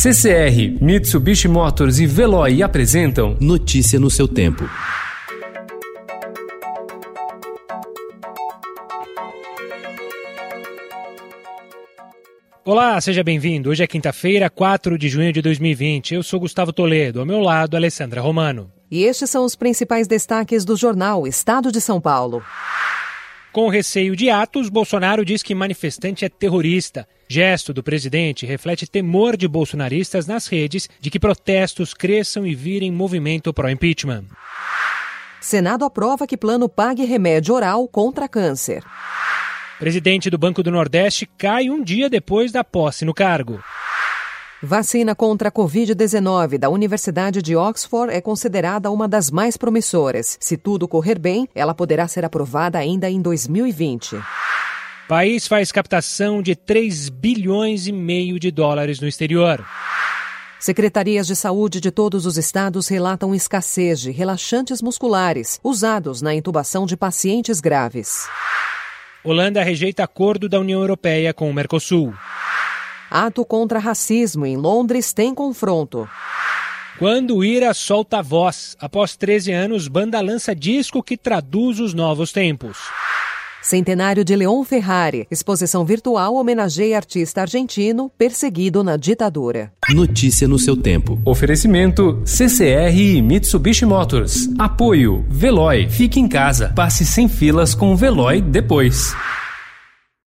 CCR, Mitsubishi Motors e Veloy apresentam Notícia no seu tempo. Olá, seja bem-vindo. Hoje é quinta-feira, 4 de junho de 2020. Eu sou Gustavo Toledo, ao meu lado, Alessandra Romano. E estes são os principais destaques do jornal Estado de São Paulo. Com receio de atos, Bolsonaro diz que manifestante é terrorista. Gesto do presidente reflete temor de bolsonaristas nas redes de que protestos cresçam e virem movimento pró-impeachment. Senado aprova que plano pague remédio oral contra câncer. Presidente do Banco do Nordeste cai um dia depois da posse no cargo. Vacina contra a Covid-19 da Universidade de Oxford é considerada uma das mais promissoras. Se tudo correr bem, ela poderá ser aprovada ainda em 2020. País faz captação de 3 bilhões e meio de dólares no exterior. Secretarias de saúde de todos os estados relatam escassez de relaxantes musculares usados na intubação de pacientes graves. Holanda rejeita acordo da União Europeia com o Mercosul. Ato contra racismo em Londres tem confronto. Quando Ira solta a voz, após 13 anos, banda lança disco que traduz os novos tempos. Centenário de Leon Ferrari. Exposição virtual homenageia artista argentino perseguido na ditadura. Notícia no seu tempo. Oferecimento CCR e Mitsubishi Motors. Apoio Veloy. Fique em casa. Passe sem filas com o Veloy depois.